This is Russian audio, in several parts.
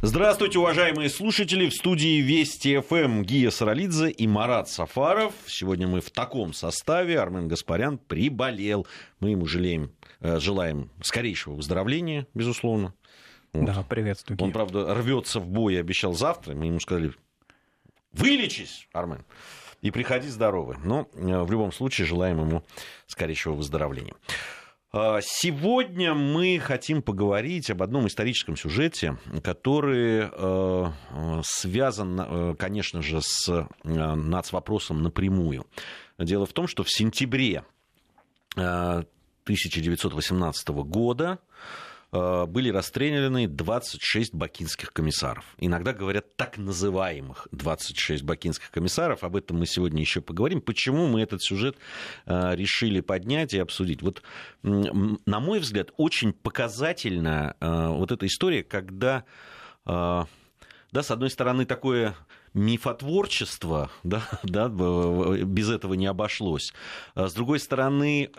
Здравствуйте, уважаемые слушатели. В студии Вести ФМ Гия Саралидзе и Марат Сафаров. Сегодня мы в таком составе. Армен Гаспарян приболел. Мы ему жалеем, э, желаем скорейшего выздоровления, безусловно. Вот. Да, приветствую. Он, правда, рвется в бой обещал завтра. Мы ему сказали, вылечись, Армен, и приходи здоровый. Но э, в любом случае желаем ему скорейшего выздоровления. А, сегодня мы хотим поговорить об одном историческом сюжете, который э, связан, э, конечно же, с э, нацвопросом напрямую. Дело в том, что в сентябре 1918 года Э, были расстреляны 26 бакинских комиссаров. Иногда говорят так называемых 26 бакинских комиссаров. Об этом мы сегодня еще поговорим. Почему мы этот сюжет э, решили поднять и обсудить? Вот, на мой взгляд, очень показательна э, вот эта история, когда, да, с одной стороны, такое мифотворчество, да, да, без этого не обошлось. С другой стороны,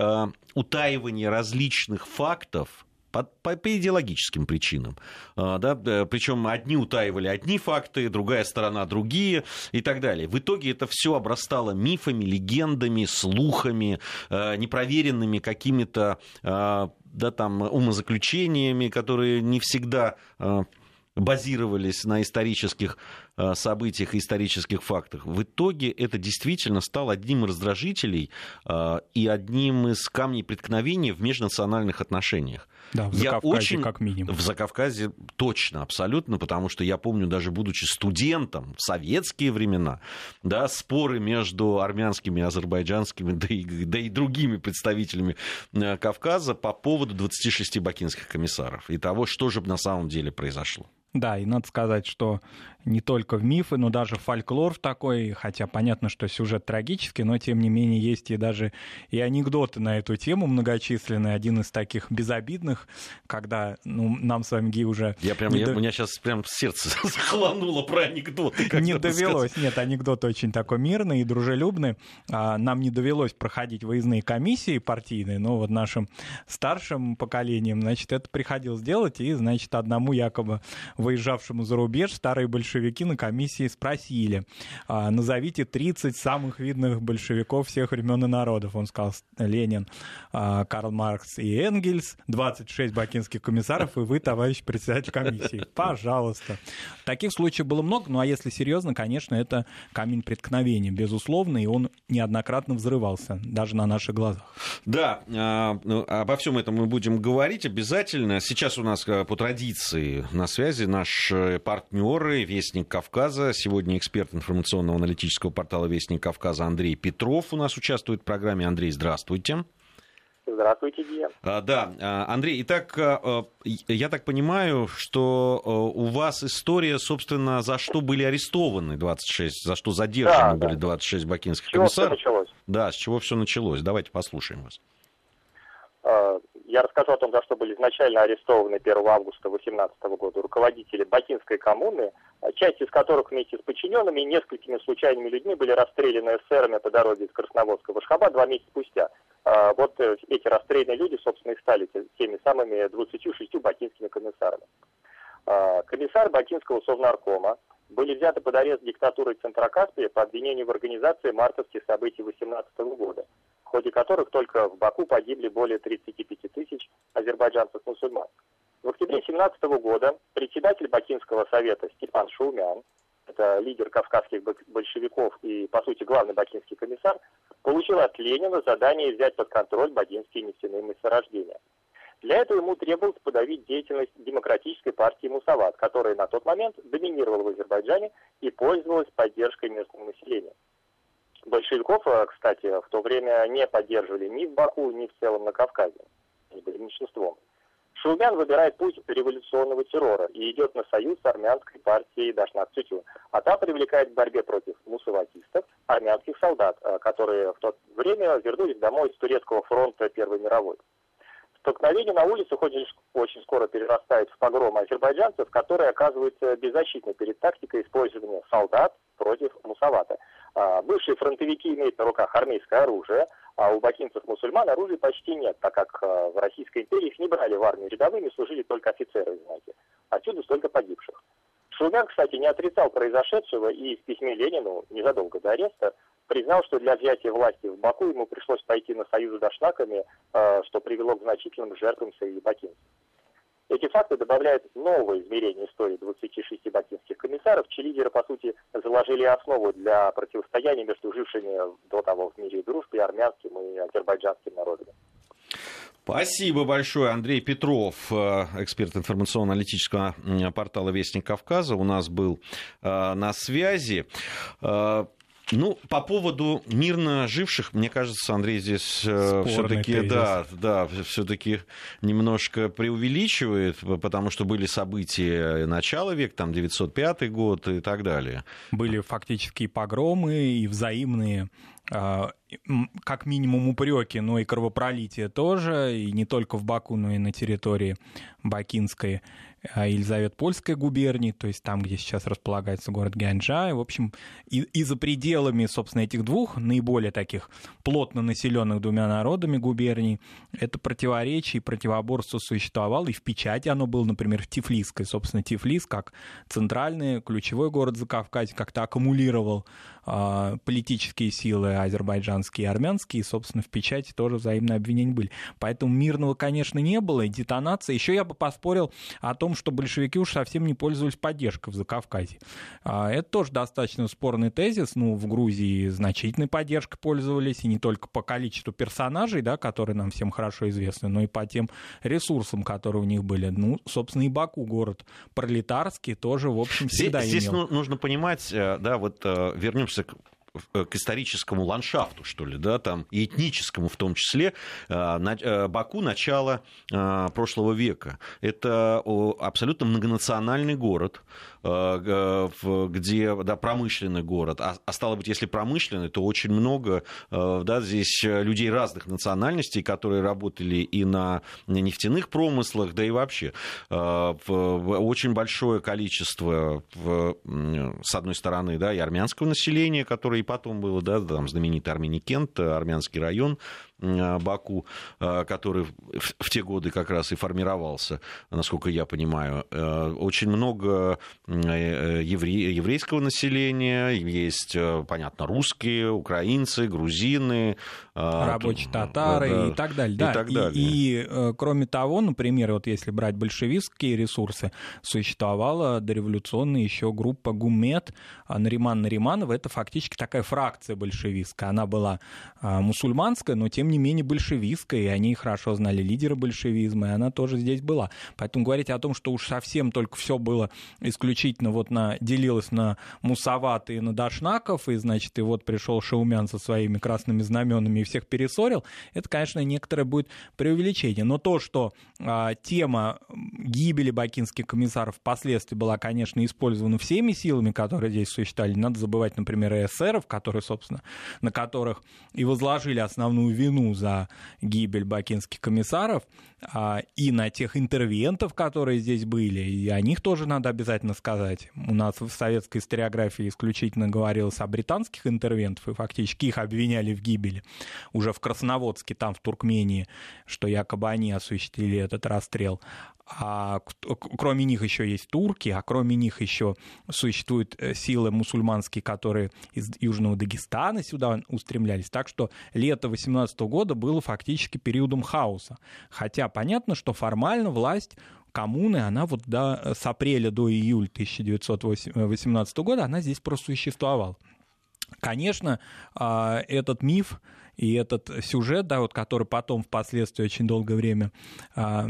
утаивание различных фактов, по, по, по идеологическим причинам. А, да, причем одни утаивали одни факты, другая сторона другие и так далее. В итоге это все обрастало мифами, легендами, слухами, а, непроверенными какими-то а, да, там, умозаключениями, которые не всегда базировались на исторических событиях и исторических фактах. В итоге это действительно стало одним из раздражителей и одним из камней преткновения в межнациональных отношениях. Да, в я очень как минимум. В Закавказье точно, абсолютно, потому что я помню, даже будучи студентом в советские времена, да, споры между армянскими, азербайджанскими, да и, да и другими представителями э, Кавказа по поводу 26 бакинских комиссаров и того, что же на самом деле произошло. Да, и надо сказать, что не только в мифы, но даже фольклор такой, хотя понятно, что сюжет трагический, но тем не менее есть и даже и анекдоты на эту тему многочисленные. Один из таких безобидных, когда ну, нам с вами, Ги, уже... Я прям, я, до... у меня сейчас прям сердце захлануло про анекдоты. Не довелось, сказать. нет, анекдот очень такой мирный и дружелюбный. А, нам не довелось проходить выездные комиссии партийные, но вот нашим старшим поколением, значит, это приходилось делать, и, значит, одному якобы выезжавшему за рубеж старые большевики на комиссии спросили, а, назовите 30 самых видных большевиков всех времен и народов. Он сказал Ленин, а, Карл Маркс и Энгельс, 26 бакинских комиссаров, и вы, товарищ председатель комиссии. Пожалуйста. Таких случаев было много, ну а если серьезно, конечно, это камень преткновения, безусловно, и он неоднократно взрывался, даже на наших глазах. Да, а, ну, обо всем этом мы будем говорить обязательно. Сейчас у нас по традиции на связи наши партнеры Вестник Кавказа. Сегодня эксперт информационного аналитического портала Вестник Кавказа Андрей Петров у нас участвует в программе. Андрей, здравствуйте. Здравствуйте, Гия. А, да, а, Андрей, итак, а, я так понимаю, что у вас история, собственно, за что были арестованы 26, за что задержаны да, были 26 бакинских с чего комиссаров. Все началось? Да, с чего все началось. Давайте послушаем вас. Я расскажу о том, за что были изначально арестованы 1 августа 2018 года руководители Бакинской коммуны, часть из которых вместе с подчиненными и несколькими случайными людьми были расстреляны эсерами по дороге из Красноводска в Ашхаба два месяца спустя. А, вот э, эти расстрелянные люди, собственно, и стали теми самыми 26 бакинскими комиссарами. А, комиссар Бакинского совнаркома были взяты под арест диктатурой Центрокаспия по обвинению в организации мартовских событий 2018 года в ходе которых только в Баку погибли более 35 тысяч азербайджанцев-мусульман. В октябре 2017 года председатель Бакинского совета Степан Шаумян, это лидер кавказских большевиков и, по сути, главный бакинский комиссар, получил от Ленина задание взять под контроль бакинские нефтяные месторождения. Для этого ему требовалось подавить деятельность демократической партии Мусават, которая на тот момент доминировала в Азербайджане и пользовалась поддержкой местного населения. Большевиков, э, кстати, в то время не поддерживали ни в Баку, ни в целом на Кавказе. Они были меньшинством. Шулмян выбирает путь революционного террора и идет на союз с армянской партией Дашнак Цютю, а та привлекает к борьбе против мусаватистов армянских солдат, э, которые в то время вернулись домой с турецкого фронта Первой мировой. Столкновение на улицах очень, очень скоро перерастает в погром азербайджанцев, которые оказываются беззащитны перед тактикой использования солдат против мусавата. А, бывшие фронтовики имеют на руках армейское оружие, а у бакинцев-мусульман оружия почти нет, так как а, в Российской империи их не брали в армию рядовыми, служили только офицеры, знаете. Отсюда столько погибших. Шумян, кстати, не отрицал произошедшего и в письме Ленину незадолго до ареста признал, что для взятия власти в Баку ему пришлось пойти на союз с дашнаками, э, что привело к значительным жертвам среди бакинцев. Эти факты добавляют новое измерение истории 26 бакинских комиссаров, чьи лидеры, по сути, заложили основу для противостояния между жившими до того в мире дружбе армянским и азербайджанским народами. Спасибо большое, Андрей Петров, э, эксперт информационно-аналитического портала «Вестник Кавказа». У нас был э, на связи. Э, ну, по поводу мирно живших, мне кажется, Андрей здесь э, все-таки, да, да, все-таки немножко преувеличивает, потому что были события начала века, там 905 год и так далее. Были фактически погромы, и взаимные а, как минимум упреки, но и кровопролитие тоже, и не только в Баку, но и на территории Бакинской Елизавет-Польской губернии, то есть там, где сейчас располагается город Гянджа. И, в общем, и, и за пределами, собственно, этих двух наиболее таких плотно населенных двумя народами губерний, это противоречие и противоборство существовало, и в печати оно было, например, в Тифлисской. Собственно, Тифлис, как центральный, ключевой город Закавказья, как-то аккумулировал э, политические силы азербайджанские и армянские, и, собственно, в печати тоже взаимные обвинения были. Поэтому мирного, конечно, не было, и детонация. Еще я бы поспорил о том, что большевики уж совсем не пользовались поддержкой в Закавказье. А, это тоже достаточно спорный тезис. Ну, в Грузии значительной поддержкой пользовались, и не только по количеству персонажей, да, которые нам всем хорошо известны, но и по тем ресурсам, которые у них были. Ну, собственно, и Баку, город пролетарский, тоже, в общем, всегда здесь, имел. Здесь нужно понимать, э, да, вот э, вернемся к к историческому ландшафту, что ли, да, там, и этническому в том числе, э, э, Баку начала прошлого века. Это абсолютно многонациональный город, где, да, промышленный город, а, а стало быть, если промышленный, то очень много, да, здесь людей разных национальностей, которые работали и на нефтяных промыслах, да и вообще. Очень большое количество, с одной стороны, да, и армянского населения, которое и потом было, да, там знаменитый Арменикент, армянский район, Э, Баку, э, который в те годы как раз и формировался, насколько я понимаю. Э, очень много еврейского населения, есть, понятно, русские, украинцы, грузины. Рабочие татары да, и так далее. Да. И, так далее. И, и кроме того, например, вот если брать большевистские ресурсы, существовала дореволюционная еще группа Гумет, Нариман Нариманова, это фактически такая фракция большевистская. Она была мусульманская, но тем не менее большевистская, и они хорошо знали лидера большевизма, и она тоже здесь была. Поэтому говорить о том, что уж совсем только все было исключительно вот на, делилось на Мусават и на Дашнаков, и, значит, и вот пришел Шаумян со своими красными знаменами и всех перессорил, это, конечно, некоторое будет преувеличение. Но то, что а, тема гибели бакинских комиссаров впоследствии была, конечно, использована всеми силами, которые здесь существовали, надо забывать, например, эсеров, которые, собственно, на которых и возложили основную вину за гибель бакинских комиссаров и на тех интервентов, которые здесь были, и о них тоже надо обязательно сказать. У нас в советской историографии исключительно говорилось о британских интервентах, и фактически их обвиняли в гибели. Уже в Красноводске, там в Туркмении, что якобы они осуществили этот расстрел а кроме них еще есть турки, а кроме них еще существуют э, силы мусульманские, которые из Южного Дагестана сюда устремлялись. Так что лето 18 года было фактически периодом хаоса. Хотя понятно, что формально власть коммуны, она вот до, с апреля до июля 1918 года, она здесь просуществовала. Конечно, а, этот миф и этот сюжет, да, вот, который потом впоследствии очень долгое время а,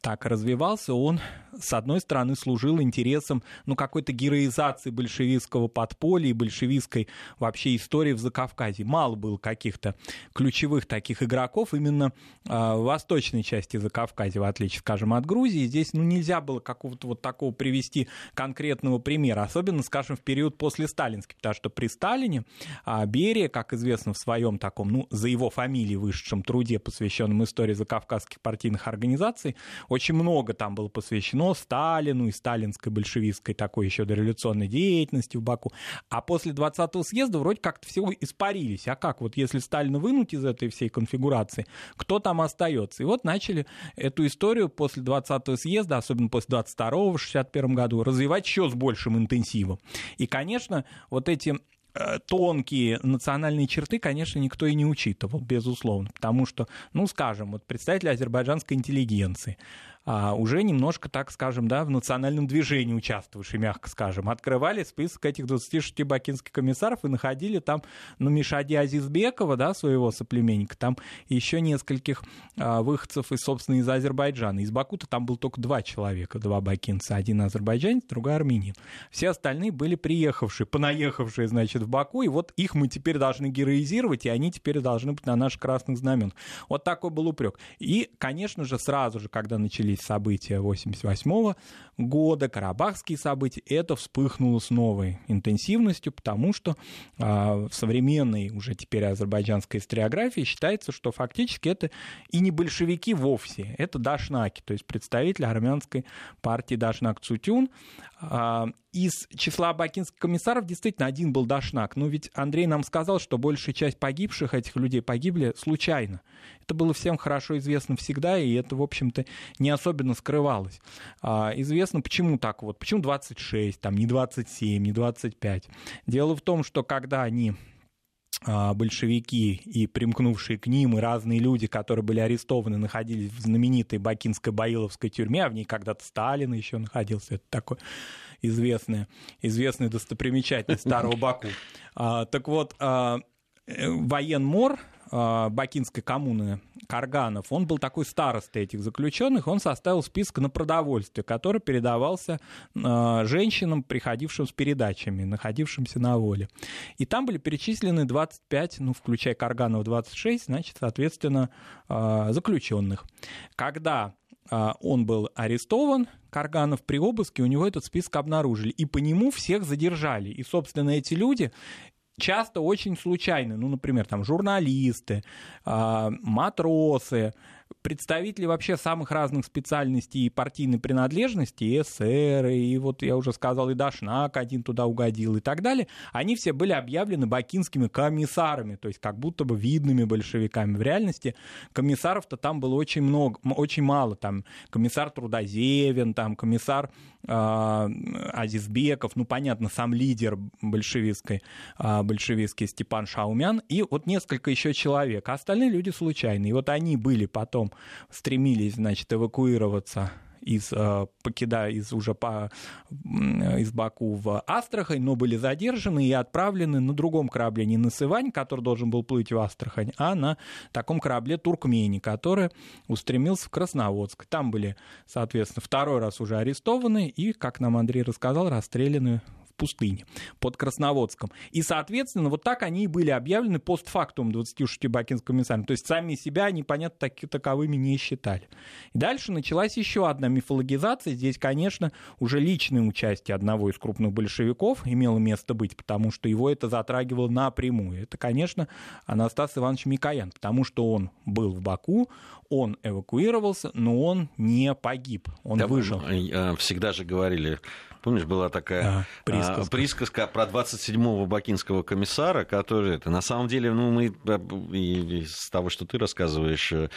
так развивался, он, с одной стороны, служил интересам ну, какой-то героизации большевистского подполья и большевистской вообще истории в Закавказье. Мало было каких-то ключевых таких игроков именно а, в восточной части Закавказья, в отличие, скажем, от Грузии. Здесь ну, нельзя было какого-то вот такого привести конкретного примера, особенно, скажем, в период после сталинский, потому что при Сталине а, Берия, как известно, в своем таком, ну, ну, за его фамилией вышедшем труде, посвященном истории закавказских партийных организаций, очень много там было посвящено Сталину и сталинской большевистской такой еще дореволюционной деятельности в Баку. А после 20-го съезда вроде как-то все испарились. А как вот если Сталина вынуть из этой всей конфигурации, кто там остается? И вот начали эту историю после 20-го съезда, особенно после 22-го в 61 году, развивать еще с большим интенсивом. И, конечно, вот эти тонкие национальные черты, конечно, никто и не учитывал, безусловно, потому что, ну, скажем, вот представители азербайджанской интеллигенции, а, уже немножко, так скажем, да, в национальном движении участвовавшие, мягко скажем, открывали список этих 26 бакинских комиссаров и находили там, ну, Мишади Азизбекова, да, своего соплеменника, там еще нескольких а, выходцев, из, собственно, из Азербайджана. Из Баку-то там был только два человека, два бакинца, один азербайджанец, другой армянин. Все остальные были приехавшие, понаехавшие, значит, в Баку, и вот их мы теперь должны героизировать, и они теперь должны быть на наших красных знамен. Вот такой был упрек. И, конечно же, сразу же, когда начали начались события 1988 года, карабахские события, это вспыхнуло с новой интенсивностью, потому что э, в современной уже теперь азербайджанской историографии считается, что фактически это и не большевики вовсе, это дашнаки, то есть представители армянской партии Дашнак Цутюн. Э, из числа бакинских комиссаров действительно один был Дашнак, но ведь Андрей нам сказал, что большая часть погибших этих людей погибли случайно. Это было всем хорошо известно всегда, и это, в общем-то, не особенно скрывалось. А, известно, почему так вот, почему 26, там, не 27, не 25. Дело в том, что когда они а, большевики и примкнувшие к ним, и разные люди, которые были арестованы, находились в знаменитой Бакинской Баиловской тюрьме, а в ней когда-то Сталин еще находился, это такое известная, известная достопримечательность Старого Баку. А, так вот, э, военмор Бакинской коммуны Карганов, он был такой старостой этих заключенных, он составил список на продовольствие, который передавался а, женщинам, приходившим с передачами, находившимся на воле. И там были перечислены 25, ну, включая Карганов 26, значит, соответственно, а, заключенных. Когда он был арестован, Карганов при обыске, у него этот список обнаружили, и по нему всех задержали. И, собственно, эти люди часто очень случайны. Ну, например, там журналисты, а, матросы, представители вообще самых разных специальностей и партийной принадлежности, и СССР, и вот я уже сказал, и Дашнак один туда угодил и так далее, они все были объявлены бакинскими комиссарами, то есть как будто бы видными большевиками. В реальности комиссаров-то там было очень много, очень мало. Там комиссар Трудозевин, там комиссар э, Азизбеков, ну, понятно, сам лидер большевистской, э, большевистский Степан Шаумян, и вот несколько еще человек. А остальные люди случайные. И вот они были потом стремились, значит, эвакуироваться из, э, покидая из уже по, из Баку в Астрахань, но были задержаны и отправлены на другом корабле, не на Сывань, который должен был плыть в Астрахань, а на таком корабле Туркмени, который устремился в Красноводск. Там были, соответственно, второй раз уже арестованы и, как нам Андрей рассказал, расстреляны пустыне под Красноводском. И, соответственно, вот так они и были объявлены постфактум 26 бакинскими комиссарами. То есть сами себя они, понятно, таки, таковыми не считали. И дальше началась еще одна мифологизация. Здесь, конечно, уже личное участие одного из крупных большевиков имело место быть, потому что его это затрагивало напрямую. Это, конечно, Анастас Иванович Микоян, потому что он был в Баку, он эвакуировался, но он не погиб, он да, выжил. Э, всегда же говорили, помнишь, была такая а, присказка. А, присказка про 27-го бакинского комиссара, который это на самом деле, ну мы э, из того, что ты рассказываешь, э,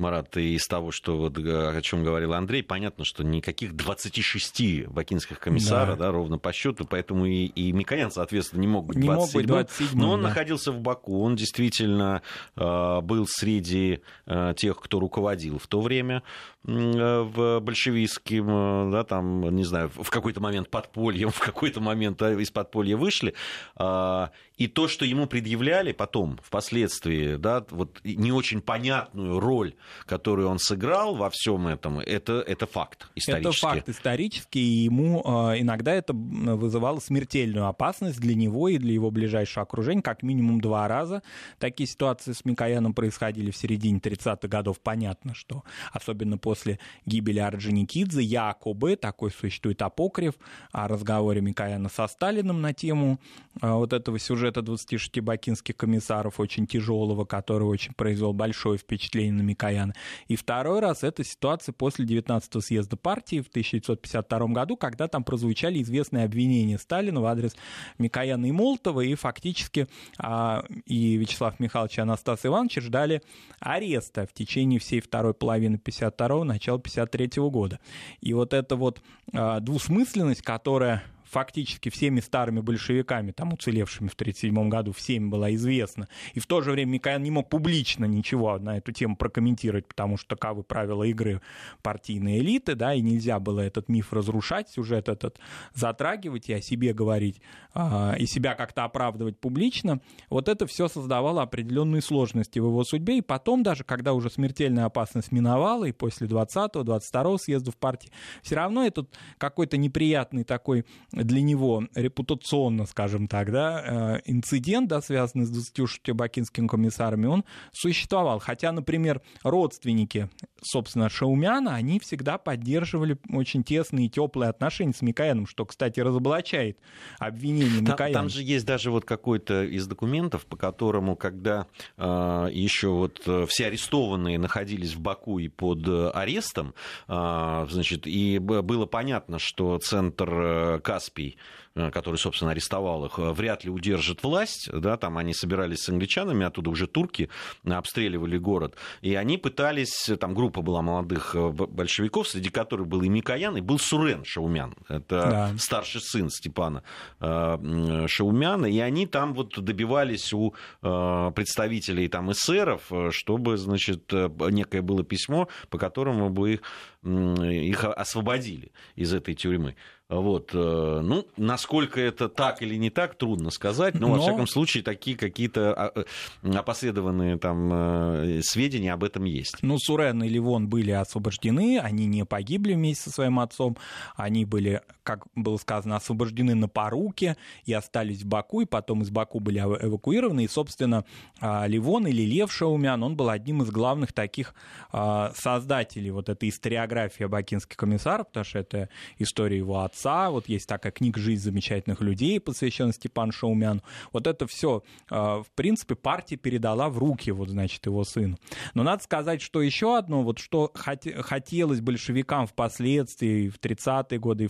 Марат, из того, что вот, э, о чем говорил Андрей, понятно, что никаких 26 бакинских комиссара, да. Да, ровно по счету, поэтому и, и Микоян, соответственно, не мог быть 27 мог быть 27 но он да. находился в Баку, он действительно э, был среди э, тех, кто руководил в то время э, в большевистским, э, да, там, не знаю, в какой-то момент подпольем, в какой-то момент из подполья вышли, э, и то, что ему предъявляли потом, впоследствии, да, вот не очень понятную роль которую он сыграл во всем этом, это, это факт исторический. Это факт исторический, и ему э, иногда это вызывало смертельную опасность для него и для его ближайшего окружения, как минимум два раза. Такие ситуации с Микояном происходили в середине 30-х годов. Понятно, что особенно после гибели Орджоникидзе, якобы, такой существует апокриф о разговоре Микояна со Сталиным на тему э, вот этого сюжета 26 бакинских комиссаров, очень тяжелого, который очень произвел большое впечатление на Микояна. И второй раз это ситуация после 19-го съезда партии в 1952 году, когда там прозвучали известные обвинения Сталина в адрес Микояна и Молотова, и фактически а, и Вячеслав Михайлович и Анастас Иванович ждали ареста в течение всей второй половины 52-го, начала 53-го года. И вот эта вот а, двусмысленность, которая фактически всеми старыми большевиками, там уцелевшими в 1937 году, всем была известна. И в то же время Микоян не мог публично ничего на эту тему прокомментировать, потому что таковы правила игры партийной элиты, да, и нельзя было этот миф разрушать, сюжет этот затрагивать и о себе говорить, э, и себя как-то оправдывать публично. Вот это все создавало определенные сложности в его судьбе, и потом даже, когда уже смертельная опасность миновала, и после 20-го, 22-го съездов партии, все равно этот какой-то неприятный такой для него репутационно, скажем так, да, э, инцидент, да, связанный с 26 бакинскими комиссарами, он существовал. Хотя, например, родственники, собственно, Шаумяна, они всегда поддерживали очень тесные и теплые отношения с Микояном, что, кстати, разоблачает обвинение Микояна. Там, там же есть даже вот какой-то из документов, по которому, когда э, еще вот э, все арестованные находились в Баку и под э, арестом, э, значит, и было понятно, что центр КАС Каспий, э, который, собственно, арестовал их, э, вряд ли удержит власть. Да, там они собирались с англичанами, оттуда уже турки обстреливали город. И они пытались, там группа была молодых э, большевиков, среди которых был и Микоян, и был Сурен Шаумян. Это да. старший сын Степана Шаумяна. И они там вот добивались у представителей там эсеров, чтобы, значит, некое было письмо, по которому бы их, их освободили из этой тюрьмы. Вот, э, ну, насколько это так или не так, трудно сказать, но, но... во всяком случае, такие какие-то а, э, опосредованные там э, сведения об этом есть. Ну, Сурен и Ливон были освобождены, они не погибли вместе со своим отцом, они были, как было сказано, освобождены на поруке и остались в Баку, и потом из Баку были эвакуированы, и, собственно, а, Ливон или Лев Шаумян, он был одним из главных таких а, создателей вот этой историографии бакинских комиссаров, потому что это история его отца, отца, вот есть такая книга «Жизнь замечательных людей», посвященная Степану Шаумяну. Вот это все, а, в принципе, партия передала в руки, вот, значит, его сыну. Но надо сказать, что еще одно, вот что хотелось большевикам впоследствии, в 30-е годы и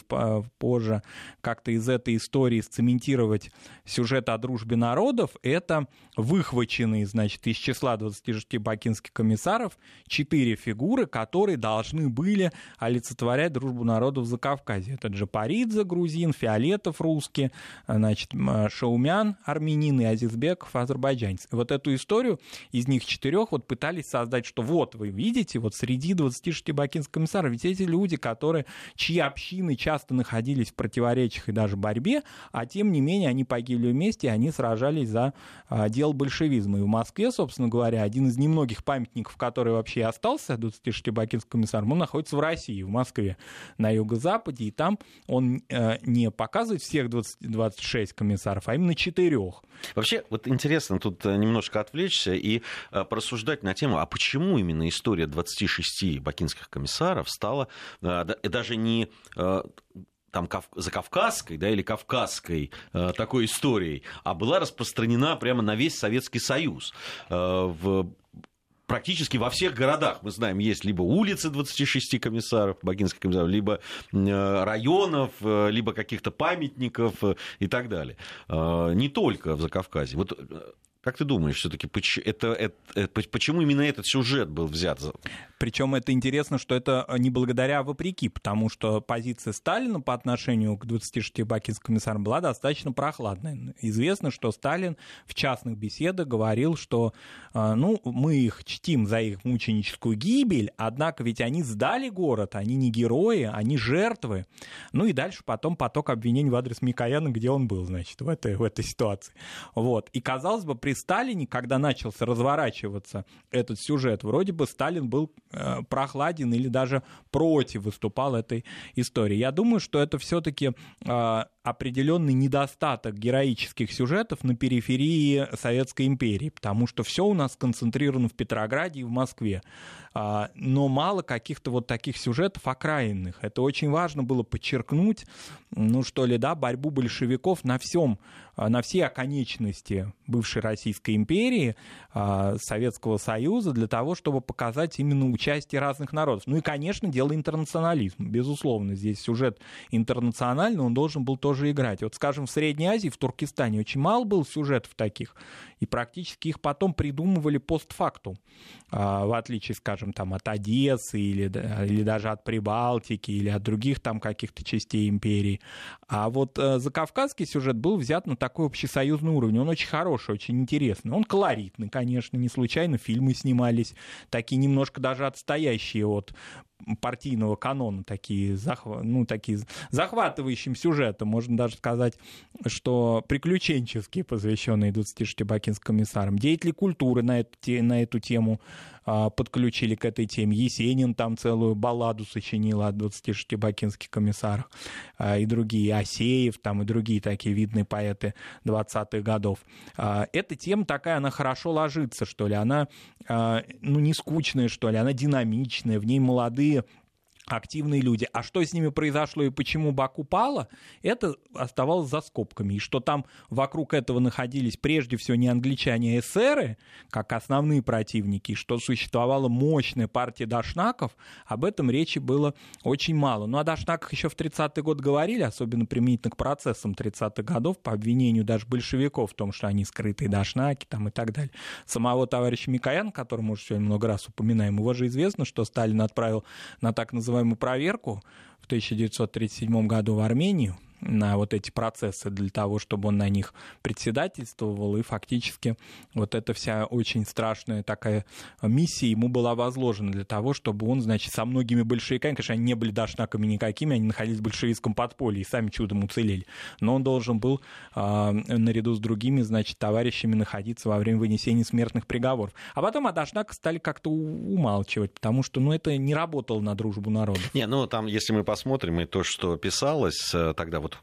позже, как-то из этой истории сцементировать сюжет о дружбе народов, это выхваченные, значит, из числа 26 бакинских комиссаров четыре фигуры, которые должны были олицетворять дружбу народов за Кавказе. Это Джапаридзе, Паридзе, грузин, Фиолетов, русский, значит, Шаумян, армянин и Азизбеков, азербайджанец. Вот эту историю из них четырех вот пытались создать, что вот вы видите, вот среди 26 бакинских комиссаров, ведь эти люди, которые, чьи общины часто находились в противоречиях и даже борьбе, а тем не менее они погибли вместе, и они сражались за а, дел большевизма. И в Москве, собственно говоря, один из немногих памятников, который вообще остался 26 бакинским комиссарам, он находится в России, в Москве, на юго-западе, и там он э, не показывает всех 20, 26 комиссаров, а именно четырех. Вообще, вот интересно тут э, немножко отвлечься и э, порассуждать на тему, а почему именно история 26 бакинских комиссаров стала даже не там закавказской да, или кавказской э, такой историей, а была распространена прямо на весь Советский Союз. Э, в практически во всех городах, мы знаем, есть либо улицы 26 комиссаров, богинских комиссаров, либо э, районов, э, либо каких-то памятников э, и так далее. Не только в Закавказье. Вот как ты думаешь, все-таки это, это, почему именно этот сюжет был взят? Причем это интересно, что это не благодаря, а вопреки, потому что позиция Сталина по отношению к 26 бакинским комиссарам была достаточно прохладной. Известно, что Сталин в частных беседах говорил, что ну, мы их чтим за их мученическую гибель, однако ведь они сдали город, они не герои, они жертвы. Ну и дальше потом поток обвинений в адрес Микояна, где он был, значит, в этой, в этой ситуации. Вот. И казалось бы, при при Сталине, когда начался разворачиваться этот сюжет, вроде бы Сталин был э, прохладен или даже против выступал этой истории. Я думаю, что это все-таки э, определенный недостаток героических сюжетов на периферии Советской империи, потому что все у нас сконцентрировано в Петрограде и в Москве. А, но мало каких-то вот таких сюжетов окраинных. Это очень важно было подчеркнуть, ну что ли, да, борьбу большевиков на всем, на всей оконечности бывшей Российской империи, а, Советского Союза, для того, чтобы показать именно участие разных народов. Ну и, конечно, дело интернационализма. Безусловно, здесь сюжет интернациональный, он должен был тоже играть. Вот, скажем, в Средней Азии, в Туркестане очень мало было сюжетов таких, и практически их потом придумывали постфактум, в отличие, скажем, скажем, там от Одессы или, или даже от Прибалтики или от других там каких-то частей империи. А вот э, закавказский сюжет был взят на такой общесоюзный уровень. Он очень хороший, очень интересный. Он колоритный, конечно, не случайно фильмы снимались, такие немножко даже отстоящие от партийного канона, такие, захва... ну, такие захватывающим сюжетом, можно даже сказать, что приключенческие, посвященные 26 бакинским комиссарам. Деятели культуры на эту, на эту тему подключили к этой теме. Есенин там целую балладу сочинил о 26 бакинских комиссарах а, и другие, Асеев там и другие такие видные поэты 20-х годов. А, эта тема такая, она хорошо ложится, что ли, она ну, не скучная, что ли, она динамичная, в ней молодые активные люди. А что с ними произошло и почему Баку пала, это оставалось за скобками. И что там вокруг этого находились прежде всего не англичане, а эсеры, как основные противники, что существовала мощная партия дашнаков, об этом речи было очень мало. Ну, о дашнаках еще в 30-й год говорили, особенно применительно к процессам 30-х годов, по обвинению даже большевиков в том, что они скрытые дашнаки там, и так далее. Самого товарища Микоян, которого мы уже сегодня много раз упоминаем, его же известно, что Сталин отправил на так называемый называемую проверку в 1937 году в Армению, на вот эти процессы для того, чтобы он на них председательствовал, и фактически вот эта вся очень страшная такая миссия ему была возложена для того, чтобы он, значит, со многими большевиками, конечно, они не были дашнаками никакими, они находились в большевистском подполье и сами чудом уцелели, но он должен был э, наряду с другими, значит, товарищами находиться во время вынесения смертных приговоров. А потом о дашнаках стали как-то умалчивать, потому что, ну, это не работало на дружбу народов. Не, ну, там, если мы посмотрим, и то, что писалось э, тогда вот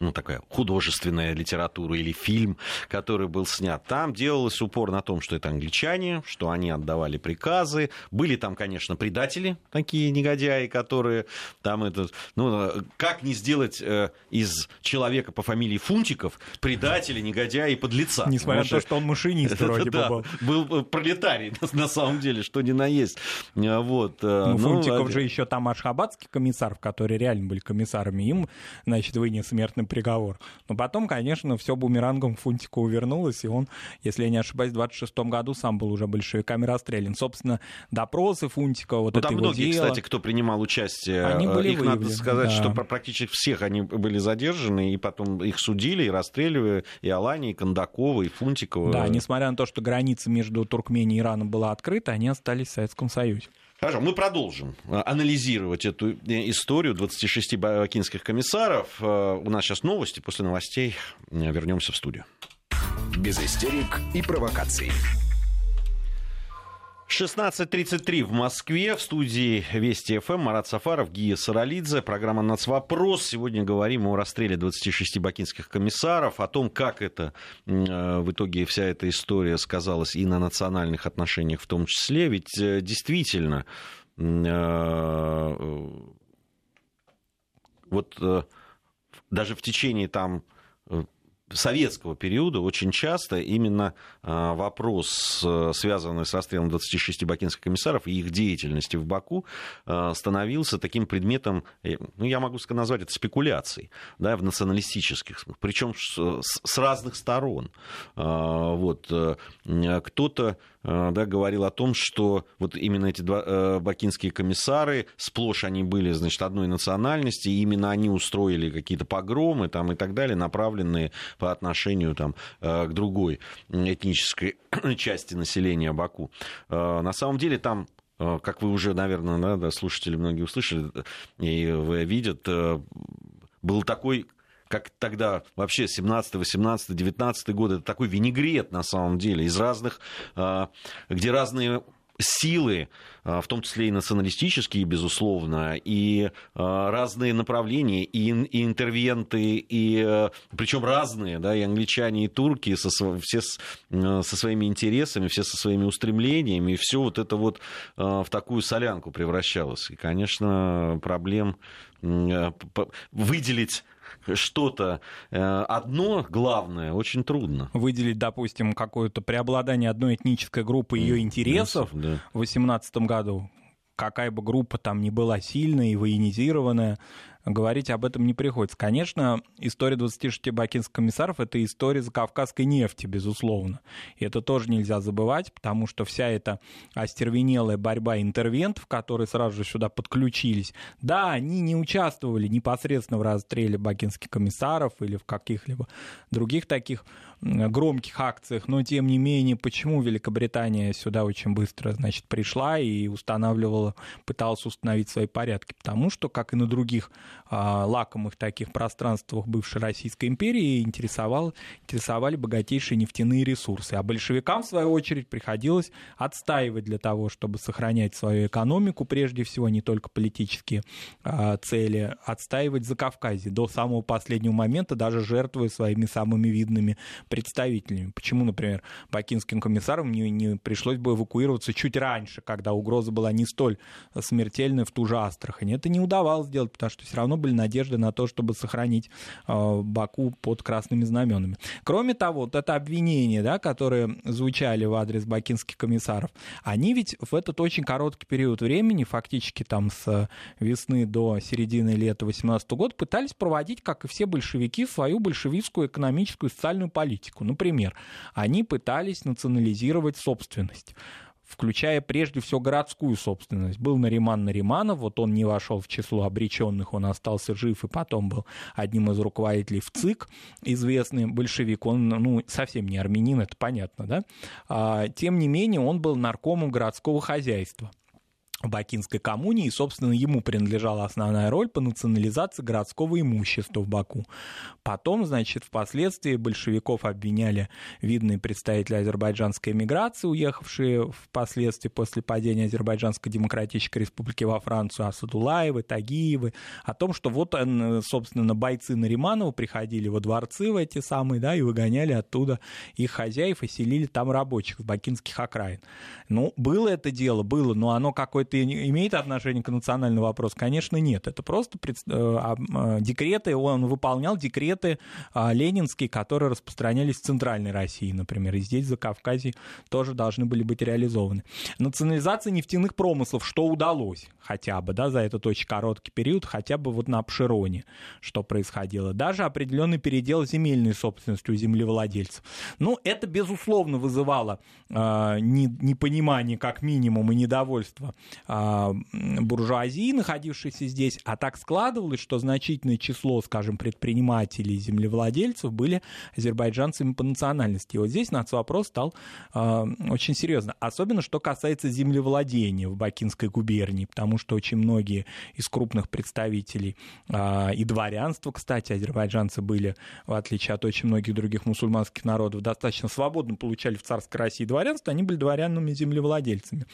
ну, такая художественная литература или фильм, который был снят. Там делалось упор на том, что это англичане, что они отдавали приказы. Были там, конечно, предатели, такие негодяи, которые там это... Ну, как не сделать э, из человека по фамилии Фунтиков предателя, негодяя и подлеца? Несмотря на то, что он машинист вроде бы был. был пролетарий, на самом деле, что ни на есть. А вот. Э, ну, ну, Фунтиков же еще там ашхабадский комиссар, которые реально были комиссарами, им, значит, вынес смертный приговор. Но потом, конечно, все бумерангом Фунтику увернулось, и он, если я не ошибаюсь, в 26 году сам был уже большевиками расстрелян. Собственно, допросы Фунтика, вот ну, это там его многие, дело... кстати, кто принимал участие, они были их выявлены, надо сказать, да. что практически всех они были задержаны, и потом их судили и расстреливали, и Алани, и Кондакова, и Фунтикова. Да, несмотря на то, что граница между Туркменией и Ираном была открыта, они остались в Советском Союзе. Хорошо, мы продолжим э, анализировать эту э, историю 26 бакинских комиссаров. Э, у нас сейчас новости, после новостей вернемся в студию. Без истерик и провокаций. 16.33 в Москве. В студии Вести ФМ Марат Сафаров, Гия Саралидзе. Программа «Нацвопрос». Сегодня говорим о расстреле 26 бакинских комиссаров, о том, как это в итоге вся эта история сказалась и на национальных отношениях в том числе. Ведь э, действительно э, вот э, даже в течение там советского периода очень часто именно а, вопрос, э, связанный с расстрелом 26 бакинских комиссаров и их деятельности в Баку, а, становился таким предметом, э, ну, я могу сказать, назвать это спекуляцией, да, в националистических, причем с разных сторон. А, вот, э, кто-то да, говорил о том, что вот именно эти два бакинские комиссары, сплошь они были, значит, одной национальности, и именно они устроили какие-то погромы там, и так далее, направленные по отношению там, э, к другой этнической части населения Баку. Э, на самом деле там э, как вы уже, наверное, да, слушатели многие услышали и видят, был такой как тогда вообще 17, 18, 19 годы, это такой винегрет на самом деле, из разных, где разные силы, а, в том числе и националистические, безусловно, и а, разные направления, и, интервенты, и а, причем разные, да, и англичане, и турки, со, все с, со своими интересами, все со своими устремлениями, и все вот это вот в такую солянку превращалось. И, конечно, проблем выделить что-то э, одно главное очень трудно. Выделить, допустим, какое-то преобладание одной этнической группы ее интересов да. в 2018 году, какая бы группа там ни была сильная и военизированная, говорить об этом не приходится. Конечно, история 26 бакинских комиссаров — это история закавказской нефти, безусловно. И это тоже нельзя забывать, потому что вся эта остервенелая борьба интервентов, которые сразу же сюда подключились, да, они не участвовали непосредственно в расстреле бакинских комиссаров или в каких-либо других таких громких акциях, но тем не менее, почему Великобритания сюда очень быстро, значит, пришла и устанавливала, пыталась установить свои порядки? Потому что, как и на других а, лакомых таких пространствах бывшей Российской империи, интересовал, интересовали богатейшие нефтяные ресурсы. А большевикам, в свою очередь, приходилось отстаивать для того, чтобы сохранять свою экономику, прежде всего, не только политические а, цели, отстаивать за Кавказе до самого последнего момента, даже жертвуя своими самыми видными представителями. Почему, например, бакинским комиссарам не, не пришлось бы эвакуироваться чуть раньше, когда угроза была не столь смертельной в ту же Астрахань? Это не удавалось сделать, потому что все равно были надежды на то, чтобы сохранить э, Баку под красными знаменами. Кроме того, вот это обвинение, да, которые звучали в адрес бакинских комиссаров, они ведь в этот очень короткий период времени, фактически там с весны до середины лета 18 года, пытались проводить, как и все большевики, свою большевистскую экономическую и социальную политику политику. Например, они пытались национализировать собственность включая прежде всего городскую собственность. Был Нариман Нариманов, вот он не вошел в число обреченных, он остался жив и потом был одним из руководителей в ЦИК, известный большевик, он ну, совсем не армянин, это понятно, да? А, тем не менее, он был наркомом городского хозяйства. Бакинской коммуне, и, собственно, ему принадлежала основная роль по национализации городского имущества в Баку. Потом, значит, впоследствии большевиков обвиняли видные представители азербайджанской эмиграции, уехавшие впоследствии после падения Азербайджанской Демократической Республики во Францию, Асадулаевы, Тагиевы, о том, что вот, собственно, бойцы Нариманова приходили во дворцы в эти самые, да, и выгоняли оттуда их хозяев и селили там рабочих в бакинских окраин. Ну, было это дело, было, но оно какое-то это имеет отношение к национальному вопросу? Конечно, нет. Это просто. Э, а, декреты, он выполнял декреты а, ленинские, которые распространялись в Центральной России, например, и здесь, за Кавказе, тоже должны были быть реализованы. Национализация нефтяных промыслов, что удалось хотя бы, да, за этот очень короткий период, хотя бы вот на Обшироне, что происходило. Даже определенный передел земельной собственности у землевладельцев. Ну, это, безусловно, вызывало э, непонимание, как минимум, и недовольство буржуазии, находившейся здесь, а так складывалось, что значительное число, скажем, предпринимателей землевладельцев были азербайджанцами по национальности. И вот здесь вопрос стал а, очень серьезно. Особенно, что касается землевладения в Бакинской губернии, потому что очень многие из крупных представителей а, и дворянства, кстати, азербайджанцы были, в отличие от очень многих других мусульманских народов, достаточно свободно получали в царской России дворянство, они были дворянными землевладельцами.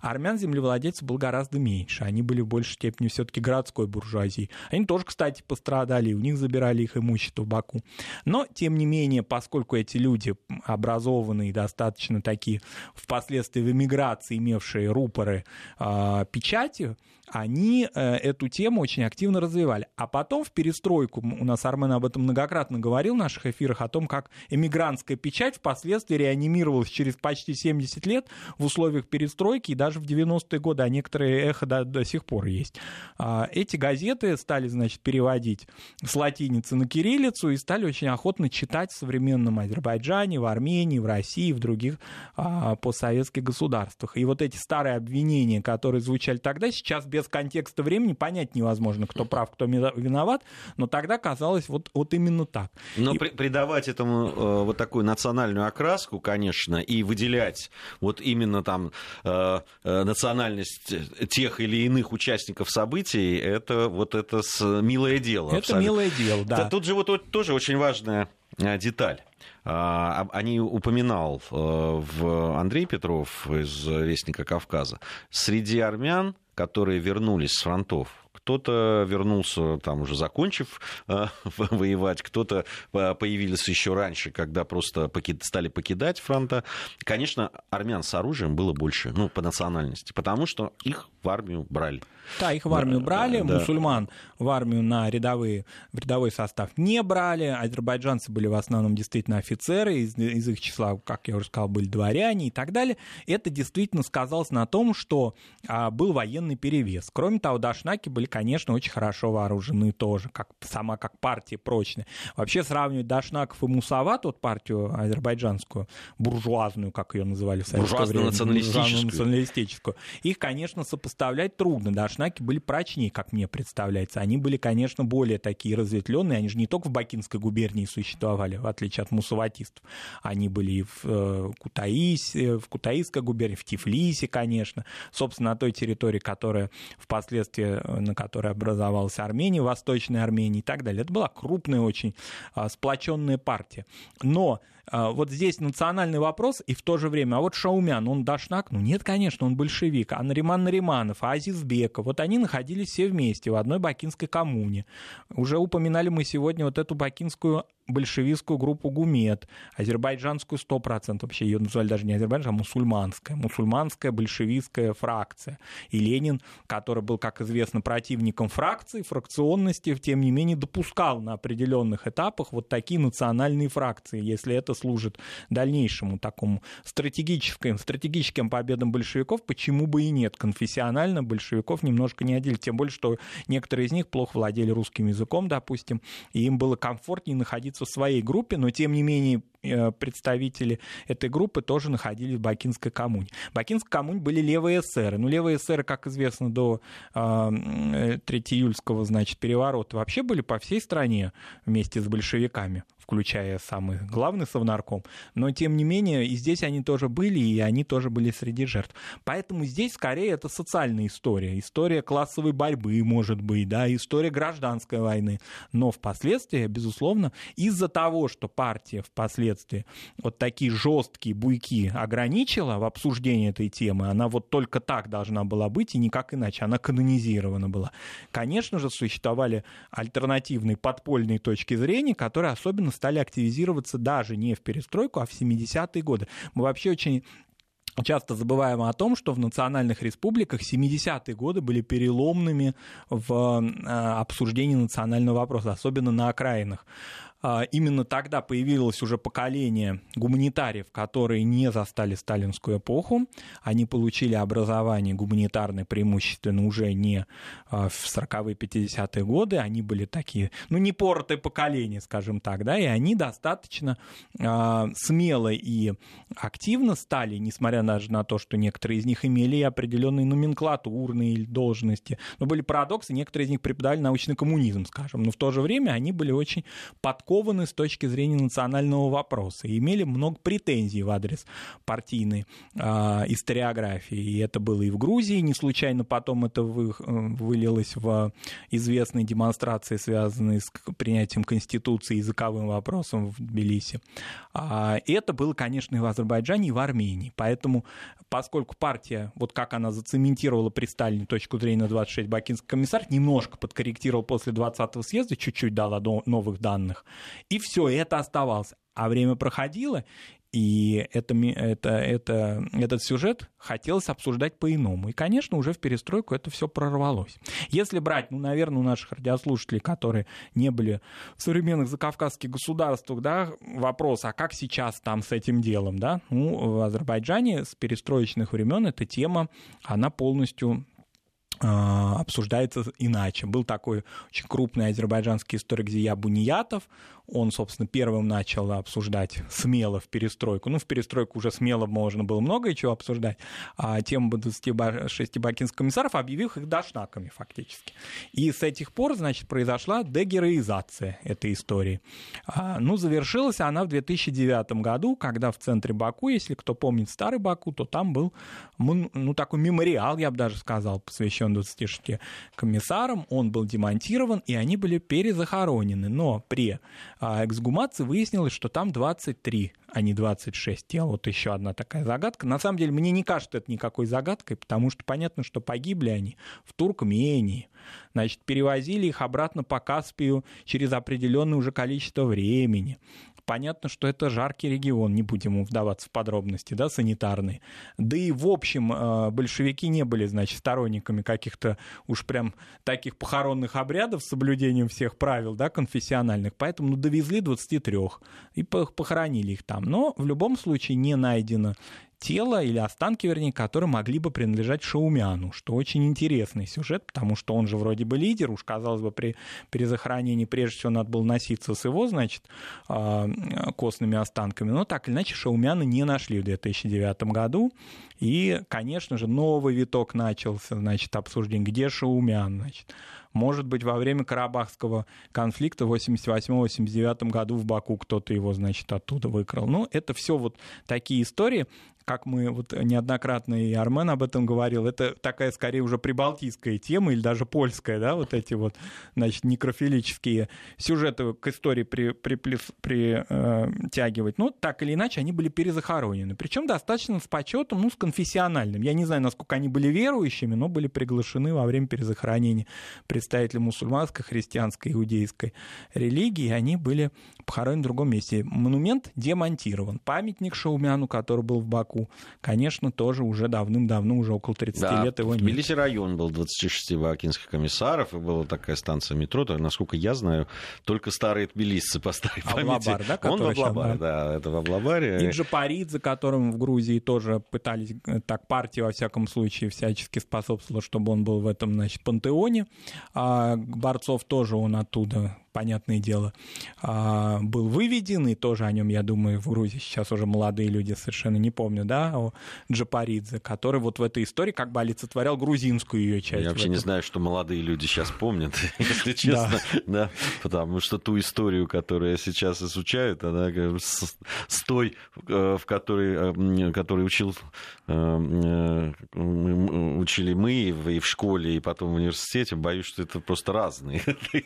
Армян землевладельцев европейцев было гораздо меньше. Они были в большей степени все-таки городской буржуазии. Они тоже, кстати, пострадали, у них забирали их имущество в Баку. Но, тем не менее, поскольку эти люди образованные, достаточно такие, впоследствии в эмиграции имевшие рупоры э, печати, они э, эту тему очень активно развивали. А потом в перестройку, у нас Армен об этом многократно говорил в наших эфирах, о том, как эмигрантская печать впоследствии реанимировалась через почти 70 лет в условиях перестройки, и даже в 90-е годы, а некоторые эхо до, до сих пор есть. А, эти газеты стали, значит, переводить с латиницы на кириллицу и стали очень охотно читать в современном Азербайджане, в Армении, в России, в других а, постсоветских государствах. И вот эти старые обвинения, которые звучали тогда, сейчас без контекста времени понять невозможно, кто прав, кто виноват, но тогда казалось вот, вот именно так. Но и... при, придавать этому э, вот такую национальную окраску, конечно, и выделять вот именно там э, э национальность тех или иных участников событий, это вот это милое дело. Это абсолютно. милое дело, да. Тут же вот тоже очень важная деталь. А, они упоминал в Андрей Петров из «Вестника Кавказа». Среди армян, которые вернулись с фронтов, кто-то вернулся, там уже закончив э, воевать, кто-то э, появились еще раньше, когда просто покид... стали покидать фронта. Конечно, армян с оружием было больше, ну, по национальности, потому что их в армию брали. Да, их в армию брали, да. мусульман в армию на рядовые, в рядовой состав не брали, азербайджанцы были в основном действительно офицеры, из, из их числа, как я уже сказал, были дворяне и так далее. Это действительно сказалось на том, что а, был военный перевес. Кроме того, дашнаки были, конечно, очень хорошо вооружены тоже, как, сама как партия прочная. Вообще сравнивать дашнаков и мусават, вот партию азербайджанскую, буржуазную, как ее называли в советское время. националистическую. националистическую. Их, конечно, сопоставлять трудно. Дашнаки Дашнаки были прочнее, как мне представляется. Они были, конечно, более такие разветвленные. Они же не только в Бакинской губернии существовали, в отличие от мусаватистов. Они были и в э, Кутаисе, в Кутаисской губернии, в Тифлисе, конечно. Собственно, на той территории, которая впоследствии, э, на которой образовалась Армения, Восточная Армения и так далее. Это была крупная очень а, сплоченная партия. Но вот здесь национальный вопрос, и в то же время, а вот Шаумян, он дашнак? Ну нет, конечно, он большевик. А Нариман Нариманов, а Азизбеков, вот они находились все вместе в одной бакинской коммуне. Уже упоминали мы сегодня вот эту бакинскую большевистскую группу Гумет, азербайджанскую 100%, вообще ее называли даже не азербайджан, а мусульманская, мусульманская большевистская фракция. И Ленин, который был, как известно, противником фракции, фракционности, тем не менее допускал на определенных этапах вот такие национальные фракции, если это служит дальнейшему такому стратегическим, стратегическим победам большевиков, почему бы и нет. Конфессионально большевиков немножко не отделить, тем более, что некоторые из них плохо владели русским языком, допустим, и им было комфортнее находиться находиться в своей группе, но тем не менее э, представители этой группы тоже находились в Бакинской коммуне. В Бакинской коммуне были левые эсеры. Ну, левые эсеры, как известно, до э, 3 июльского, значит, переворота вообще были по всей стране вместе с большевиками включая самый главный совнарком, но тем не менее и здесь они тоже были, и они тоже были среди жертв. Поэтому здесь скорее это социальная история, история классовой борьбы, может быть, да, история гражданской войны. Но впоследствии, безусловно, из-за того, что партия впоследствии вот такие жесткие буйки ограничила в обсуждении этой темы, она вот только так должна была быть и никак иначе, она канонизирована была. Конечно же, существовали альтернативные подпольные точки зрения, которые особенно стали активизироваться даже не в перестройку, а в 70-е годы. Мы вообще очень часто забываем о том, что в национальных республиках 70-е годы были переломными в э, обсуждении национального вопроса, особенно на окраинах. А, именно тогда появилось уже поколение гуманитариев, которые не застали сталинскую эпоху. Они получили образование гуманитарное преимущественно уже не а, в 40-е, 50-е годы. Они были такие, ну, не поротое поколение, скажем так, да, и они достаточно э, смело и активно стали, несмотря даже на то, что некоторые из них имели определенные номенклатурные должности. Но были парадоксы, некоторые из них преподавали научный коммунизм, скажем, но в то же время они были очень подкованы скованы с точки зрения национального вопроса и имели много претензий в адрес партийной э, историографии. И это было и в Грузии, не случайно потом это вы, э, вылилось в известные демонстрации, связанные с принятием Конституции языковым вопросом в Тбилиси. А, и это было, конечно, и в Азербайджане, и в Армении. Поэтому, поскольку партия, вот как она зацементировала при Сталине точку зрения на 26 бакинский комиссар, немножко подкорректировал после 20-го съезда, чуть-чуть дала новых данных, и все, это оставалось. А время проходило, и это, это, это, этот сюжет хотелось обсуждать по-иному. И, конечно, уже в перестройку это все прорвалось. Если брать, ну, наверное, у наших радиослушателей, которые не были в современных закавказских государствах, да, вопрос, а как сейчас там с этим делом, да? Ну, в Азербайджане с перестроечных времен эта тема, она полностью обсуждается иначе. Был такой очень крупный азербайджанский историк Зия Буниятов, он, собственно, первым начал обсуждать смело в перестройку. Ну, в перестройку уже смело можно было много чего обсуждать. А тему 26 бакинских комиссаров, объявив их дашнаками фактически. И с этих пор, значит, произошла дегероизация этой истории. А, ну, завершилась она в 2009 году, когда в центре Баку, если кто помнит старый Баку, то там был, ну, такой мемориал, я бы даже сказал, посвящен 26 комиссарам. Он был демонтирован, и они были перезахоронены. Но при а эксгумации выяснилось, что там 23, а не 26 тел. Вот еще одна такая загадка. На самом деле, мне не кажется это никакой загадкой, потому что понятно, что погибли они в Туркмении. Значит, перевозили их обратно по Каспию через определенное уже количество времени. Понятно, что это жаркий регион, не будем вдаваться в подробности, да, санитарные. Да и в общем э, большевики не были, значит, сторонниками каких-то уж прям таких похоронных обрядов с соблюдением всех правил, да, конфессиональных. Поэтому ну, довезли 23 и похоронили их там. Но в любом случае не найдено тело или останки, вернее, которые могли бы принадлежать Шаумяну, что очень интересный сюжет, потому что он же вроде бы лидер, уж, казалось бы, при перезахоронении прежде всего надо было носиться с его, значит, а, костными останками, но так или иначе Шаумяна не нашли в 2009 году, и, конечно же, новый виток начался, значит, обсуждение, где Шаумян, значит, может быть, во время Карабахского конфликта в 88-89 году в Баку кто-то его, значит, оттуда выкрал. Ну, это все вот такие истории, как мы вот неоднократно и Армен об этом говорил, это такая скорее уже прибалтийская тема или даже польская, да, вот эти вот, значит, некрофилические сюжеты к истории притягивать. При, при, э, ну, так или иначе, они были перезахоронены. Причем достаточно с почетом, ну, с конфессиональным. Я не знаю, насколько они были верующими, но были приглашены во время перезахоронения представители мусульманской, христианской, иудейской религии, и они были похоронены в другом месте. Монумент демонтирован. Памятник Шаумяну, который был в Баку, Баку, конечно, тоже уже давным-давно, уже около 30 да, лет его нет. Тбилиси район был 26 бакинских комиссаров, и была такая станция метро, то, насколько я знаю, только старые тбилисцы по старой памяти. Аблабар, да? Он в Аблабаре, да, это в Аблабаре. И Джапарид, за которым в Грузии тоже пытались, э, так партия, во всяком случае, всячески способствовала, чтобы он был в этом, значит, пантеоне. А Борцов тоже он оттуда понятное дело, а, был выведен, и тоже о нем, я думаю, в Грузии сейчас уже молодые люди совершенно не помню, да, о Джапаридзе, который вот в этой истории как бы олицетворял грузинскую ее часть. Я вообще не знаю, что молодые люди сейчас помнят, если честно, да, потому что ту историю, которую сейчас изучают, она с той, э, в которой, э, который учил, э, учили мы и в школе, и потом в университете, боюсь, что это просто разные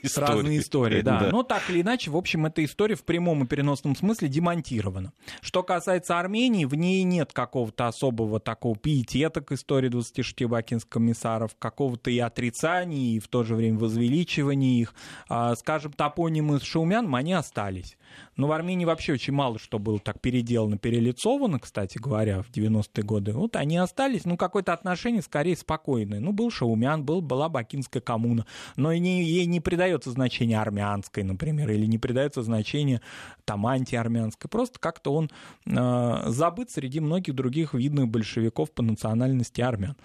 истории. Разные истории да. да. Но так или иначе, в общем, эта история в прямом и переносном смысле демонтирована. Что касается Армении, в ней нет какого-то особого такого пиетета к истории 26 бакинских комиссаров, какого-то и отрицания, и в то же время возвеличивания их. А, скажем, топонимы с Шаумяном, они остались. Но в Армении вообще очень мало что было так переделано, перелицовано, кстати говоря, в 90-е годы. Вот они остались, ну, какое-то отношение скорее спокойное. Ну, был Шаумян, был, была Бакинская коммуна, но не, ей не придается значение армянской, например, или не придается значение там антиармянской. Просто как-то он э, забыт среди многих других видных большевиков по национальности армян.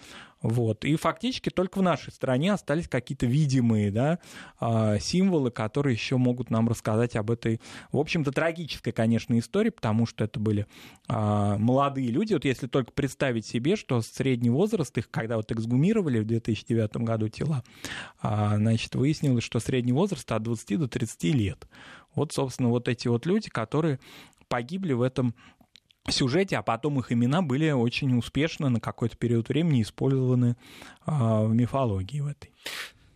Вот. И фактически только в нашей стране остались какие-то видимые да, а, символы, которые еще могут нам рассказать об этой, в общем-то, трагической, конечно, истории, потому что это были а, молодые люди. Вот если только представить себе, что средний возраст их, когда вот эксгумировали в 2009 году тела, а, значит, выяснилось, что средний возраст от 20 до 30 лет. Вот, собственно, вот эти вот люди, которые погибли в этом сюжете, а потом их имена были очень успешно на какой-то период времени использованы а, в мифологии в этой.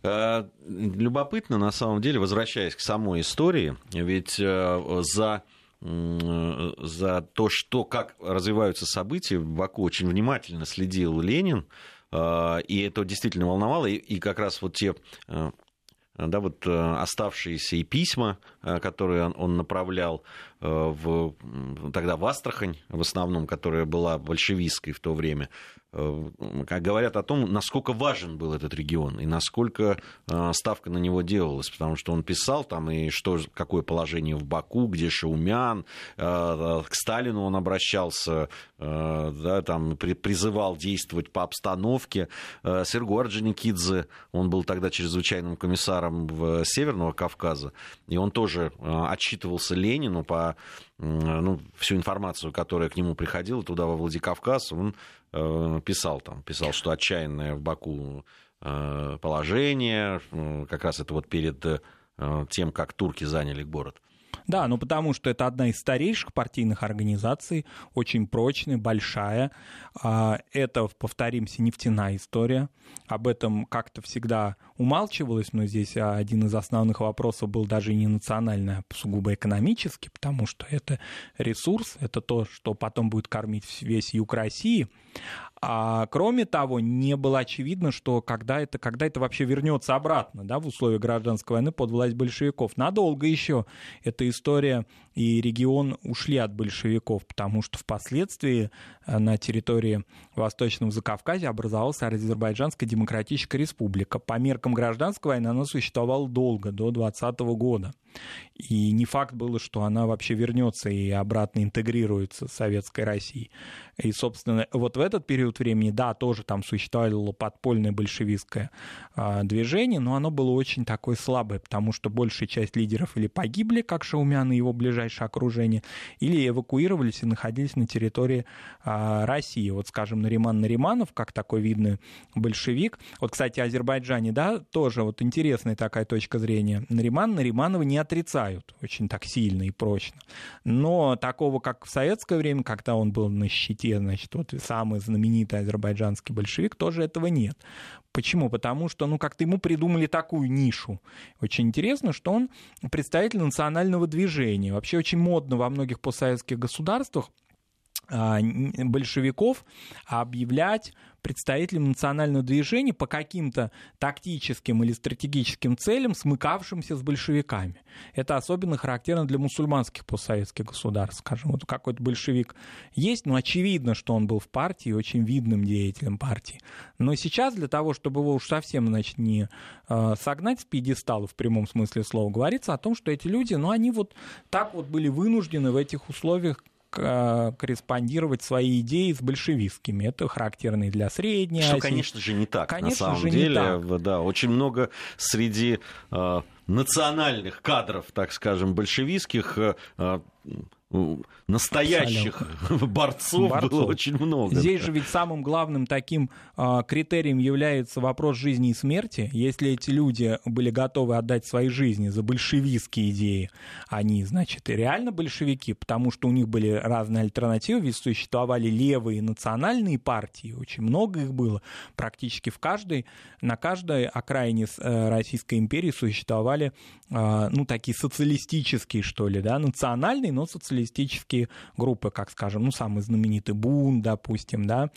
А, любопытно, на самом деле, возвращаясь к самой истории, ведь э, за за то, что, как развиваются события, Баку очень внимательно следил Ленин, а, и это действительно волновало, и как раз вот те да, вот оставшиеся и письма, которые он направлял в, тогда в Астрахань, в основном, которая была большевистской в то время, как говорят о том, насколько важен был этот регион и насколько ставка на него делалась, потому что он писал там и что, какое положение в Баку, где Шаумян, к Сталину он обращался, да, там призывал действовать по обстановке. Серго Орджоникидзе, он был тогда чрезвычайным комиссаром в Северного Кавказа, и он тоже отчитывался Ленину по ну, всю информацию, которая к нему приходила туда, во Владикавказ, он э, писал там, писал, что отчаянное в Баку э, положение, как раз это вот перед э, тем, как турки заняли город. Да, ну потому что это одна из старейших партийных организаций, очень прочная, большая. А, это, повторимся, нефтяная история. Об этом как-то всегда умалчивалось, но здесь один из основных вопросов был даже не национальный, а сугубо экономический, потому что это ресурс, это то, что потом будет кормить весь юг России. А кроме того, не было очевидно, что когда это, когда это вообще вернется обратно да, в условиях гражданской войны под власть большевиков. Надолго еще эта история и регион ушли от большевиков, потому что впоследствии э, на территории Восточного Закавказья образовалась Азербайджанская Демократическая Республика. По меркам гражданской войны она существовала долго, до 20 года. И не факт было, что она вообще вернется и обратно интегрируется с Советской Россией. И, собственно, вот в этот период времени, да, тоже там существовало подпольное большевистское а, движение, но оно было очень такое слабое, потому что большая часть лидеров или погибли, как Шаумян и его ближайшее окружение, или эвакуировались и находились на территории а, России. Вот, скажем, Нариман Нариманов, как такой видный большевик. Вот, кстати, Азербайджане, да, тоже вот интересная такая точка зрения. Нариман Нариманова не отрицают очень так сильно и прочно. Но такого, как в советское время, когда он был на щите, значит, вот самый знаменитый азербайджанский большевик, тоже этого нет. Почему? Потому что, ну, как-то ему придумали такую нишу. Очень интересно, что он представитель национального движения. Вообще очень модно во многих постсоветских государствах большевиков объявлять представителям национального движения по каким-то тактическим или стратегическим целям, смыкавшимся с большевиками. Это особенно характерно для мусульманских постсоветских государств. Скажем, вот какой-то большевик есть, но очевидно, что он был в партии, очень видным деятелем партии. Но сейчас для того, чтобы его уж совсем значит, не э, согнать с пьедестала в прямом смысле слова, говорится о том, что эти люди, ну, они вот так вот были вынуждены в этих условиях корреспондировать свои идеи с большевистскими. Это характерно и для Средней Что, Азии. конечно же, не так. Конечно на самом же, деле, не так. да, очень много среди э, национальных кадров, так скажем, большевистских э, э настоящих борцов, борцов было очень много. Здесь же ведь самым главным таким а, критерием является вопрос жизни и смерти. Если эти люди были готовы отдать свои жизни за большевистские идеи, они, значит, реально большевики, потому что у них были разные альтернативы, ведь существовали левые национальные партии, очень много их было, практически в каждой, на каждой окраине э, Российской империи существовали, а, ну, такие социалистические, что ли, да, национальные, но социалистические группы, как, скажем, ну, самый знаменитый Бун, допустим, да,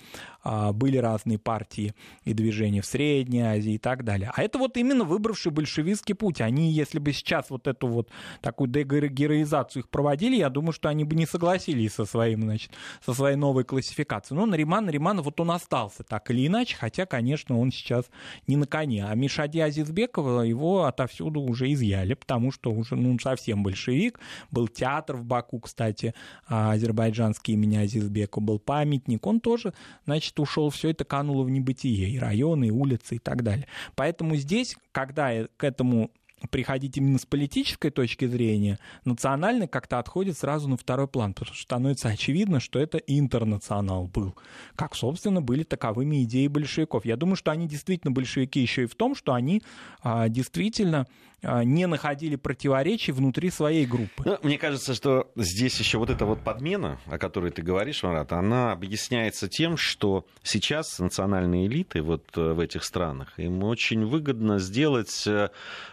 а, были разные партии и движения в Средней Азии и так далее. А это вот именно выбравший большевистский путь. Они, если бы сейчас вот эту вот такую дегероизацию их проводили, я думаю, что они бы не согласились со своим, значит, со своей новой классификацией. Но Нариман, Нариманов, вот он остался так или иначе, хотя, конечно, он сейчас не на коне. А Мишади Азизбекова его отовсюду уже изъяли, потому что уже, ну, совсем большевик. Был театр в Баку, кстати, а, азербайджанский имени Азизбеку был памятник, он тоже, значит, ушел, все это кануло в небытие, и районы, и улицы, и так далее. Поэтому здесь, когда к этому приходить именно с политической точки зрения, национальный как-то отходит сразу на второй план, потому что становится очевидно, что это интернационал был. Как, собственно, были таковыми идеи большевиков. Я думаю, что они действительно большевики еще и в том, что они а, действительно а, не находили противоречий внутри своей группы. Ну, мне кажется, что здесь еще вот эта вот подмена, о которой ты говоришь, Марат, она объясняется тем, что сейчас национальные элиты вот э, в этих странах, им очень выгодно сделать э,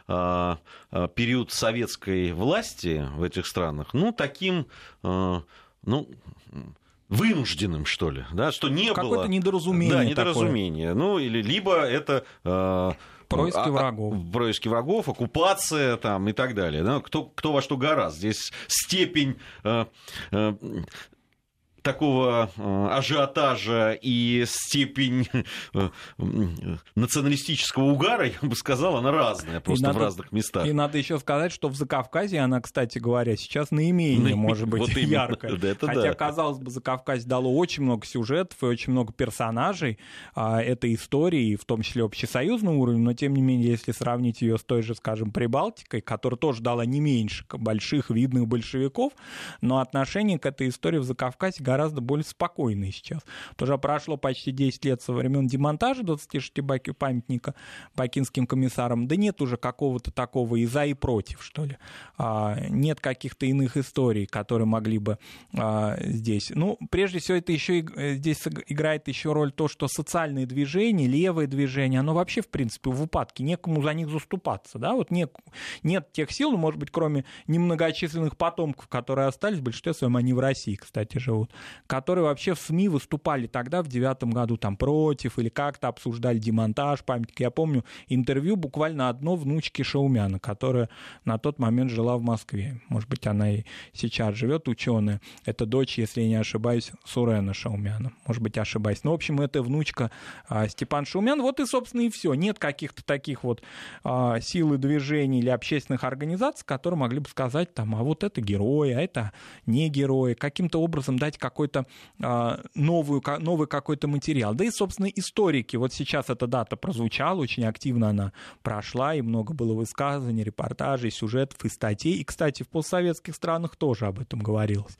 а, период советской власти в этих странах, ну, таким, ну, вынужденным, что ли, да, что не Какое-то было... Какое-то недоразумение Да, недоразумение. Такое. Ну, или либо это... Э, происки а, врагов. Происки врагов, оккупация там и так далее. Да? Кто, кто во что гораздо. Здесь степень э, э, такого э, ажиотажа и степень э, националистического угара, я бы сказал, она разная, просто надо, в разных местах. И надо еще сказать, что в Закавказье она, кстати говоря, сейчас наименее, может быть, вот яркая. Да, Хотя, да. казалось бы, Закавказье дало очень много сюжетов и очень много персонажей а, этой истории, в том числе общесоюзного уровня, но тем не менее, если сравнить ее с той же, скажем, Прибалтикой, которая тоже дала не меньше больших видных большевиков, но отношение к этой истории в Закавказье гораздо гораздо более спокойные сейчас. Тоже прошло почти 10 лет со времен демонтажа 26 памятника бакинским комиссарам. Да нет уже какого-то такого и за, и против, что ли. А, нет каких-то иных историй, которые могли бы а, здесь. Ну, прежде всего, это еще и, здесь играет еще роль то, что социальные движения, левые движения, оно вообще, в принципе, в упадке. Некому за них заступаться. Да? Вот не, нет тех сил, может быть, кроме немногочисленных потомков, которые остались, в большинстве своем они в России, кстати, живут которые вообще в СМИ выступали тогда, в девятом году, там, против или как-то обсуждали демонтаж памятника. Я помню интервью буквально одно внучки Шаумяна, которая на тот момент жила в Москве. Может быть, она и сейчас живет, ученая. Это дочь, если я не ошибаюсь, Сурена Шаумяна. Может быть, ошибаюсь. Но, в общем, это внучка а, Степан Шаумян. Вот и, собственно, и все. Нет каких-то таких вот а, сил и движений или общественных организаций, которые могли бы сказать, там, а вот это герои, а это не герои. Каким-то образом дать какой-то а, новую, новый какой-то материал. Да и, собственно, историки. Вот сейчас эта дата прозвучала, очень активно она прошла, и много было высказываний, репортажей, сюжетов и статей. И, кстати, в постсоветских странах тоже об этом говорилось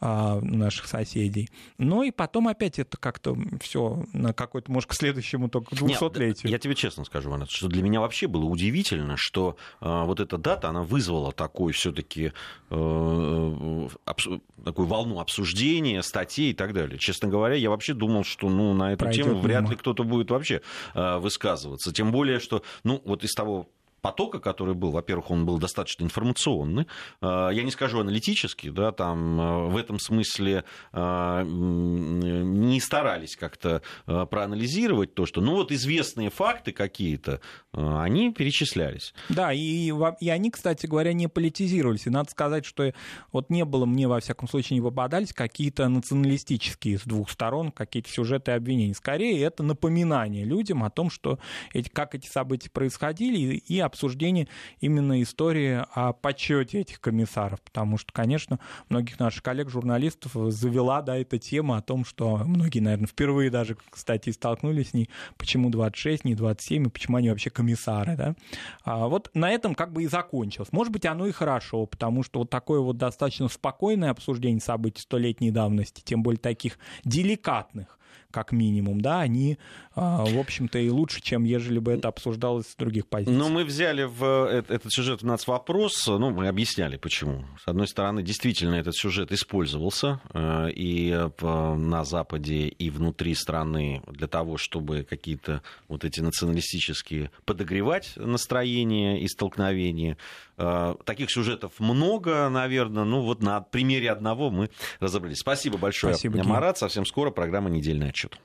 наших соседей. Но и потом опять это как-то все на какой-то, может, к следующему только 200-летию. Я тебе честно скажу, Ванат, что для меня вообще было удивительно, что а, вот эта дата, она вызвала такой все-таки э, такую волну обсуждения, статей и так далее. Честно говоря, я вообще думал, что ну, на эту Пройдет тему вряд ли кто-то будет вообще э, высказываться. Тем более, что ну, вот из того потока, который был, во-первых, он был достаточно информационный, а, я не скажу аналитический, да, там а, в этом смысле а, не старались как-то проанализировать то, что, ну вот известные факты какие-то, они перечислялись. Да, и, и они, кстати говоря, не политизировались. И надо сказать, что вот не было мне, во всяком случае, не попадались какие-то националистические с двух сторон, какие-то сюжеты и обвинения. Скорее, это напоминание людям о том, что эти, как эти события происходили, и обсуждение именно истории о почете этих комиссаров, потому что, конечно, многих наших коллег-журналистов завела да, эта тема о том, что многие, наверное, впервые даже, кстати, столкнулись с ней, почему 26, не 27, и почему они вообще комиссары. Да? А вот на этом как бы и закончилось. Может быть, оно и хорошо, потому что вот такое вот достаточно спокойное обсуждение событий столетней давности, тем более таких деликатных, как минимум, да, они, а, в общем-то, и лучше, чем ежели бы это обсуждалось с других позиций. Но мы взяли в этот сюжет у нас вопрос, ну, мы объясняли, почему. С одной стороны, действительно, этот сюжет использовался э, и на Западе, и внутри страны для того, чтобы какие-то вот эти националистические подогревать настроения и столкновения. Э, таких сюжетов много, наверное. Ну, вот на примере одного мы разобрались. Спасибо большое, Спасибо, Марат. Совсем скоро программа «Недельный отчет».